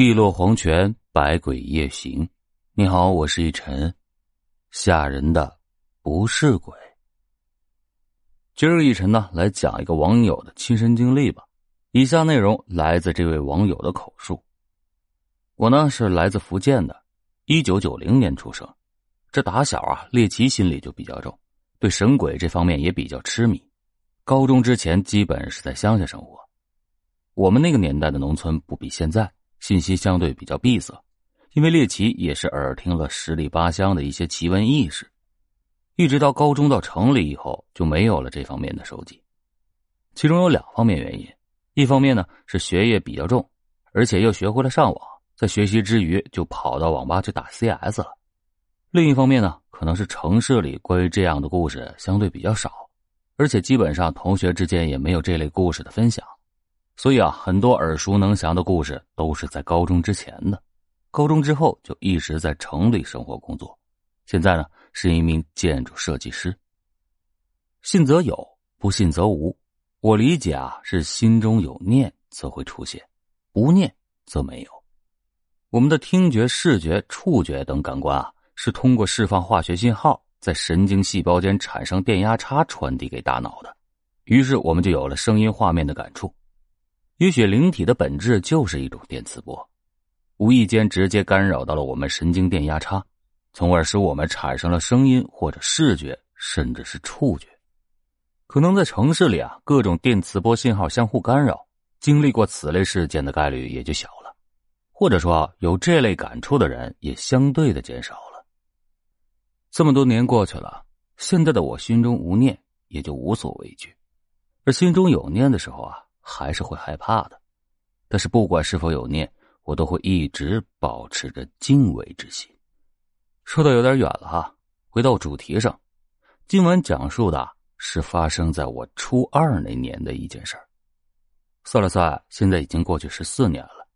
碧落黄泉，百鬼夜行。你好，我是一晨。吓人的不是鬼。今儿一晨呢，来讲一个网友的亲身经历吧。以下内容来自这位网友的口述。我呢是来自福建的，一九九零年出生。这打小啊，猎奇心理就比较重，对神鬼这方面也比较痴迷。高中之前基本是在乡下生活。我们那个年代的农村不比现在。信息相对比较闭塞，因为猎奇也是耳听了十里八乡的一些奇闻异事，一直到高中到城里以后就没有了这方面的收集。其中有两方面原因，一方面呢是学业比较重，而且又学会了上网，在学习之余就跑到网吧去打 CS 了；另一方面呢，可能是城市里关于这样的故事相对比较少，而且基本上同学之间也没有这类故事的分享。所以啊，很多耳熟能详的故事都是在高中之前的，高中之后就一直在城里生活工作。现在呢，是一名建筑设计师。信则有，不信则无。我理解啊，是心中有念则会出现，不念则没有。我们的听觉、视觉、触觉等感官啊，是通过释放化学信号，在神经细胞间产生电压差传递给大脑的，于是我们就有了声音、画面的感触。也许灵体的本质就是一种电磁波，无意间直接干扰到了我们神经电压差，从而使我们产生了声音或者视觉，甚至是触觉。可能在城市里啊，各种电磁波信号相互干扰，经历过此类事件的概率也就小了，或者说有这类感触的人也相对的减少了。这么多年过去了，现在的我心中无念，也就无所畏惧，而心中有念的时候啊。还是会害怕的，但是不管是否有念，我都会一直保持着敬畏之心。说的有点远了哈，回到主题上，今晚讲述的是发生在我初二那年的一件事儿。算了算，现在已经过去十四年了。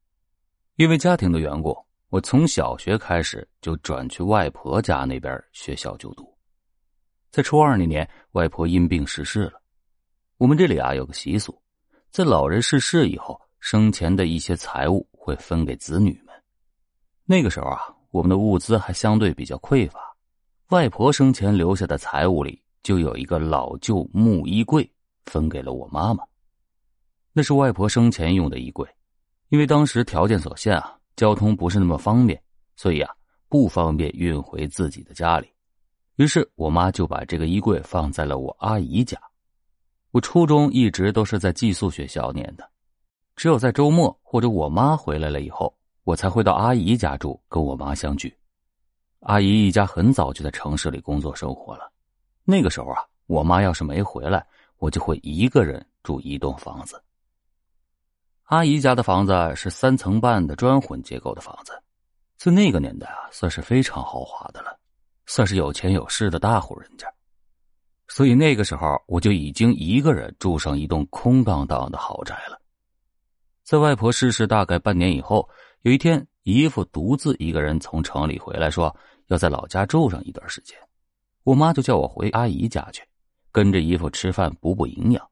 因为家庭的缘故，我从小学开始就转去外婆家那边学校就读。在初二那年，外婆因病逝世了。我们这里啊有个习俗。在老人逝世以后，生前的一些财物会分给子女们。那个时候啊，我们的物资还相对比较匮乏。外婆生前留下的财物里，就有一个老旧木衣柜，分给了我妈妈。那是外婆生前用的衣柜，因为当时条件所限啊，交通不是那么方便，所以啊，不方便运回自己的家里。于是我妈就把这个衣柜放在了我阿姨家。我初中一直都是在寄宿学校念的，只有在周末或者我妈回来了以后，我才会到阿姨家住，跟我妈相聚。阿姨一家很早就在城市里工作生活了，那个时候啊，我妈要是没回来，我就会一个人住一栋房子。阿姨家的房子是三层半的砖混结构的房子，在那个年代啊，算是非常豪华的了，算是有钱有势的大户人家。所以那个时候，我就已经一个人住上一栋空荡荡的豪宅了。在外婆逝世大概半年以后，有一天，姨父独自一个人从城里回来，说要在老家住上一段时间。我妈就叫我回阿姨家去，跟着姨父吃饭补补营养。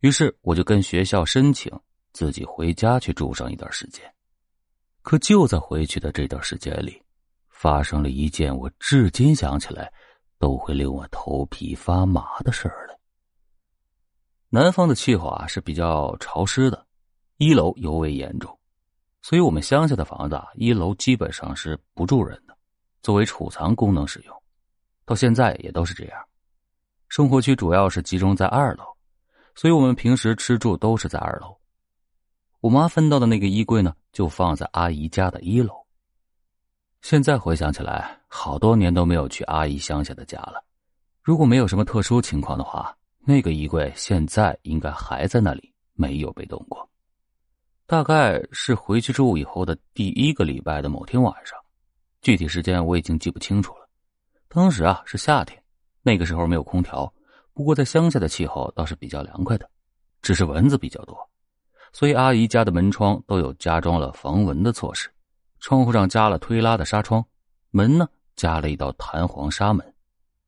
于是我就跟学校申请自己回家去住上一段时间。可就在回去的这段时间里，发生了一件我至今想起来。都会令我头皮发麻的事儿了。南方的气候啊是比较潮湿的，一楼尤为严重，所以我们乡下的房子啊，一楼基本上是不住人的，作为储藏功能使用，到现在也都是这样。生活区主要是集中在二楼，所以我们平时吃住都是在二楼。我妈分到的那个衣柜呢，就放在阿姨家的一楼。现在回想起来，好多年都没有去阿姨乡下的家了。如果没有什么特殊情况的话，那个衣柜现在应该还在那里，没有被动过。大概是回去住以后的第一个礼拜的某天晚上，具体时间我已经记不清楚了。当时啊是夏天，那个时候没有空调，不过在乡下的气候倒是比较凉快的，只是蚊子比较多，所以阿姨家的门窗都有加装了防蚊的措施。窗户上加了推拉的纱窗，门呢加了一道弹簧纱门，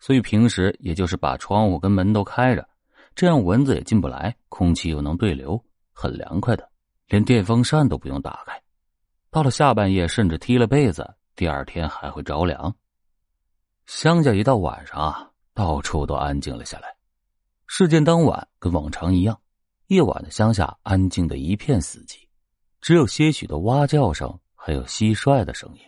所以平时也就是把窗户跟门都开着，这样蚊子也进不来，空气又能对流，很凉快的，连电风扇都不用打开。到了下半夜，甚至踢了被子，第二天还会着凉。乡下一到晚上啊，到处都安静了下来。事件当晚跟往常一样，夜晚的乡下安静的一片死寂，只有些许的蛙叫声，还有蟋蟀的声音。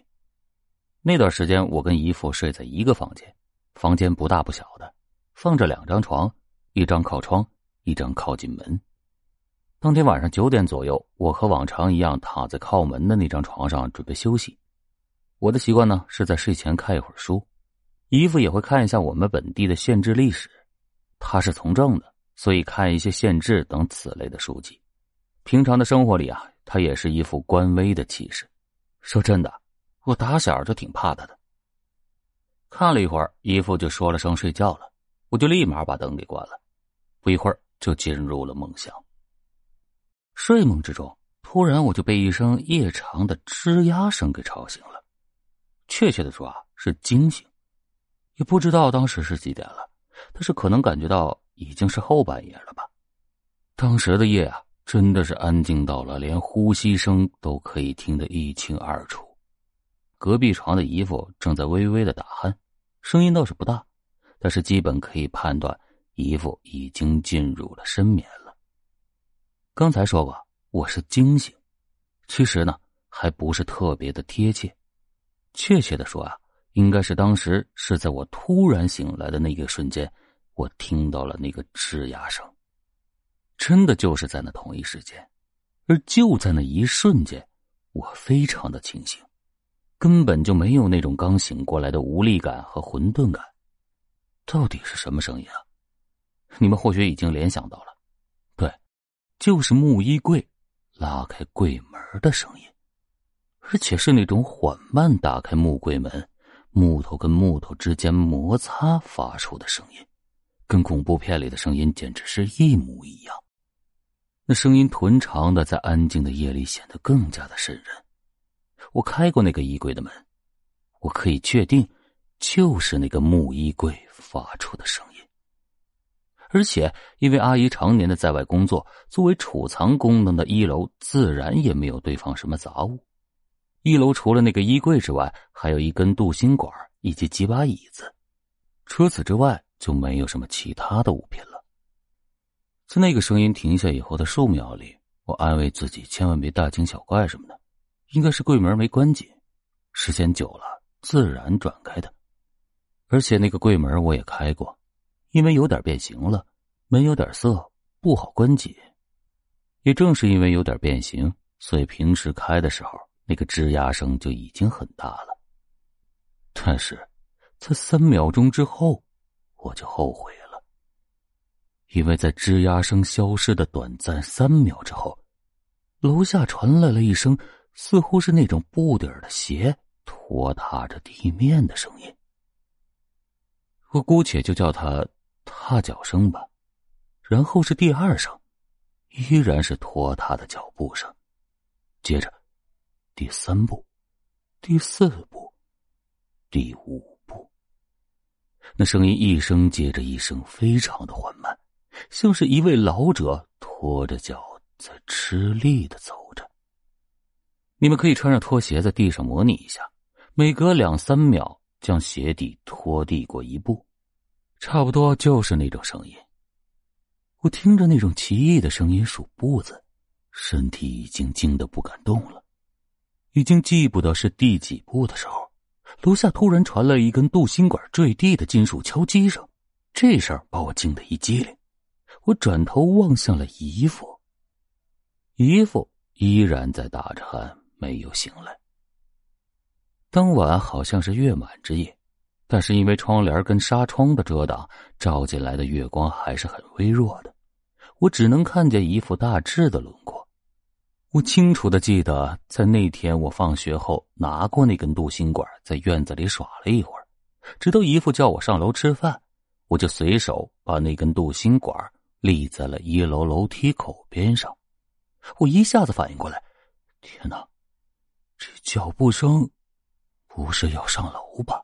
那段时间，我跟姨父睡在一个房间，房间不大不小的，放着两张床，一张靠窗，一张靠近门。当天晚上九点左右，我和往常一样躺在靠门的那张床上准备休息。我的习惯呢是在睡前看一会儿书，姨父也会看一下我们本地的县志历史。他是从政的，所以看一些县志等此类的书籍。平常的生活里啊，他也是一副官威的气势。说真的，我打小就挺怕他的。看了一会儿，姨父就说了声睡觉了，我就立马把灯给关了。不一会儿就进入了梦乡。睡梦之中，突然我就被一声夜长的吱呀声给吵醒了。确切的说啊，是惊醒。也不知道当时是几点了，但是可能感觉到已经是后半夜了吧。当时的夜啊，真的是安静到了连呼吸声都可以听得一清二楚。隔壁床的姨父正在微微的打鼾，声音倒是不大，但是基本可以判断姨父已经进入了深眠了。刚才说过我是惊醒，其实呢还不是特别的贴切。确切的说啊，应该是当时是在我突然醒来的那个瞬间，我听到了那个吱呀声。真的就是在那同一时间，而就在那一瞬间，我非常的清醒，根本就没有那种刚醒过来的无力感和混沌感。到底是什么声音啊？你们或许已经联想到了。对就是木衣柜拉开柜门的声音，而且是那种缓慢打开木柜门、木头跟木头之间摩擦发出的声音，跟恐怖片里的声音简直是一模一样。那声音臀长的，在安静的夜里显得更加的渗人。我开过那个衣柜的门，我可以确定，就是那个木衣柜发出的声音。而且，因为阿姨常年的在外工作，作为储藏功能的一楼自然也没有堆放什么杂物。一楼除了那个衣柜之外，还有一根镀锌管以及几把椅子，除此之外就没有什么其他的物品了。在那个声音停下以后的数秒里，我安慰自己千万别大惊小怪什么的，应该是柜门没关紧，时间久了自然转开的。而且那个柜门我也开过。因为有点变形了，门有点涩，不好关紧。也正是因为有点变形，所以平时开的时候那个吱呀声就已经很大了。但是，在三秒钟之后，我就后悔了，因为在吱呀声消失的短暂三秒之后，楼下传来了一声似乎是那种布底的鞋拖踏着地面的声音。我姑且就叫它。踏脚声吧，然后是第二声，依然是拖沓的脚步声，接着第三步、第四步、第五步，那声音一声接着一声，非常的缓慢，像是一位老者拖着脚在吃力的走着。你们可以穿上拖鞋在地上模拟一下，每隔两三秒将鞋底拖地过一步。差不多就是那种声音。我听着那种奇异的声音数步子，身体已经惊得不敢动了，已经记不得是第几步的时候，楼下突然传来一根镀锌管坠地的金属敲击声，这事儿把我惊得一激灵。我转头望向了姨父，姨父依然在打着鼾，没有醒来。当晚好像是月满之夜。但是因为窗帘跟纱窗的遮挡，照进来的月光还是很微弱的，我只能看见一副大致的轮廓。我清楚的记得，在那天我放学后拿过那根镀锌管，在院子里耍了一会儿，直到姨父叫我上楼吃饭，我就随手把那根镀锌管立在了一楼楼梯口边上。我一下子反应过来，天哪，这脚步声不是要上楼吧？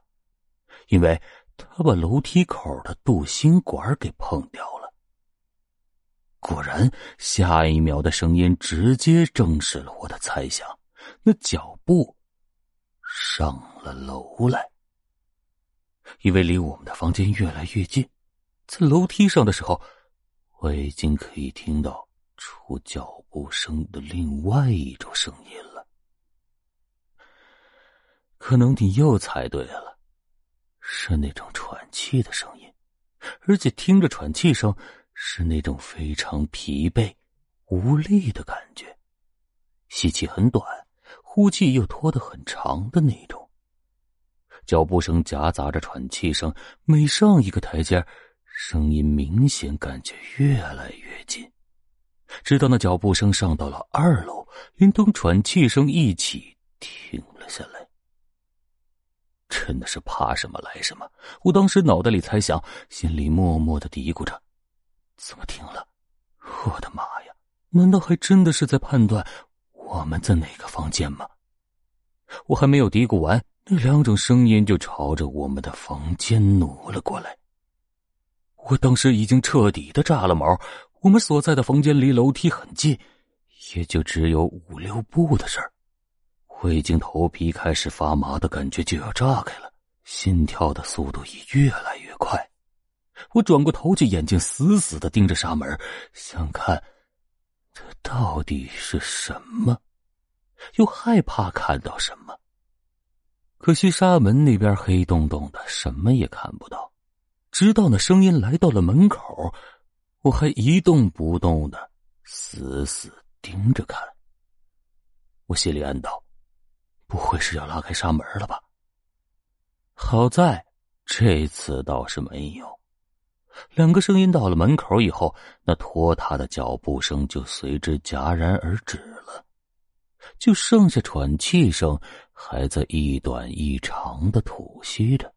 因为他把楼梯口的镀锌管给碰掉了。果然，下一秒的声音直接证实了我的猜想，那脚步上了楼来。因为离我们的房间越来越近，在楼梯上的时候，我已经可以听到出脚步声的另外一种声音了。可能你又猜对了，是那种喘气的声音，而且听着喘气声是那种非常疲惫、无力的感觉，吸气很短，呼气又拖得很长的那种。脚步声夹杂着喘气声，每上一个台阶，声音明显感觉越来越近，直到那脚步声上到了二楼，连同喘气声一起停了下来。真的是怕什么来什么！我当时脑袋里猜想，心里默默的嘀咕着：怎么停了？我的妈呀！难道还真的是在判断我们在哪个房间吗？我还没有嘀咕完。那两种声音就朝着我们的房间挪了过来。我当时已经彻底的炸了毛。我们所在的房间离楼梯很近，也就只有五六步的事儿。我已经头皮开始发麻的感觉就要炸开了，心跳的速度也越来越快。我转过头去，眼睛死死的盯着纱门，想看这到底是什么，又害怕看到什么。可惜纱门那边黑洞洞的，什么也看不到。直到那声音来到了门口，我还一动不动的死死盯着看。我心里暗道：“不会是要拉开纱门了吧？”好在这次倒是没有。两个声音到了门口以后，那拖沓的脚步声就随之戛然而止了，就剩下喘气声。还在一短一长的吐息着，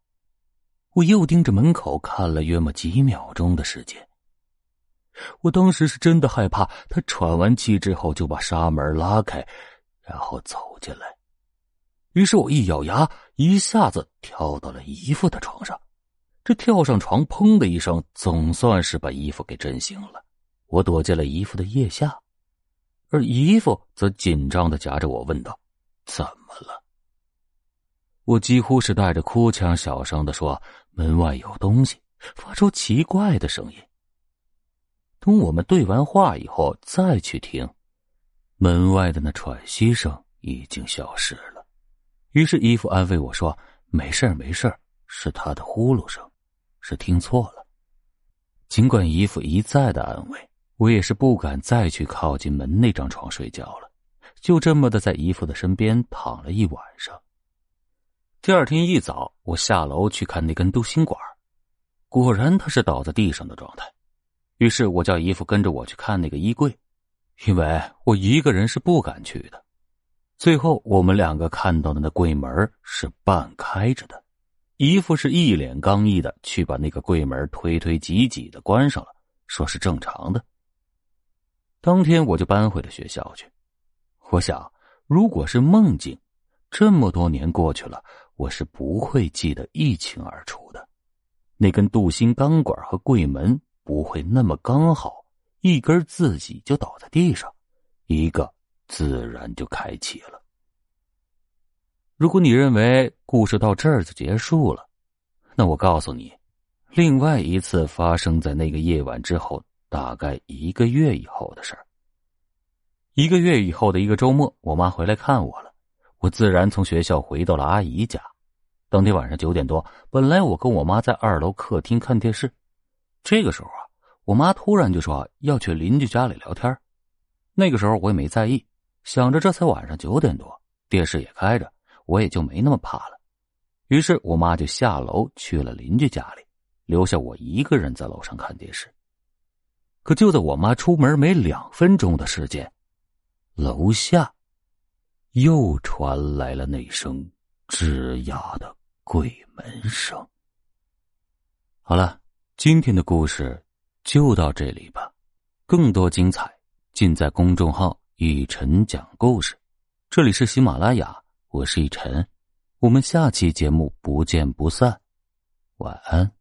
我又盯着门口看了约么几秒钟的时间。我当时是真的害怕他喘完气之后就把纱门拉开，然后走进来。于是我一咬牙，一下子跳到了姨父的床上。这跳上床，砰的一声，总算是把姨父给震醒了。我躲进了姨父的腋下，而姨父则紧张的夹着我问道：“怎么了？”我几乎是带着哭腔，小声的说：“门外有东西，发出奇怪的声音。”等我们对完话以后，再去听，门外的那喘息声已经消失了。于是姨父安慰我说：“没事没事是他的呼噜声，是听错了。”尽管姨父一再的安慰，我也是不敢再去靠近门那张床睡觉了，就这么的在姨父的身边躺了一晚上。第二天一早，我下楼去看那根镀锌管，果然它是倒在地上的状态。于是我叫姨父跟着我去看那个衣柜，因为我一个人是不敢去的。最后我们两个看到的那柜门是半开着的，姨父是一脸刚毅的去把那个柜门推推挤挤的关上了，说是正常的。当天我就搬回了学校去。我想，如果是梦境，这么多年过去了。我是不会记得一清二楚的，那根镀锌钢管和柜门不会那么刚好，一根自己就倒在地上，一个自然就开启了。如果你认为故事到这儿就结束了，那我告诉你，另外一次发生在那个夜晚之后，大概一个月以后的事儿。一个月以后的一个周末，我妈回来看我了。我自然从学校回到了阿姨家。当天晚上九点多，本来我跟我妈在二楼客厅看电视，这个时候啊，我妈突然就说要去邻居家里聊天。那个时候我也没在意，想着这才晚上九点多，电视也开着，我也就没那么怕了。于是我妈就下楼去了邻居家里，留下我一个人在楼上看电视。可就在我妈出门没两分钟的时间，楼下。又传来了那声吱呀的鬼门声。好了，今天的故事就到这里吧。更多精彩尽在公众号“雨晨讲故事”。这里是喜马拉雅，我是雨晨，我们下期节目不见不散。晚安。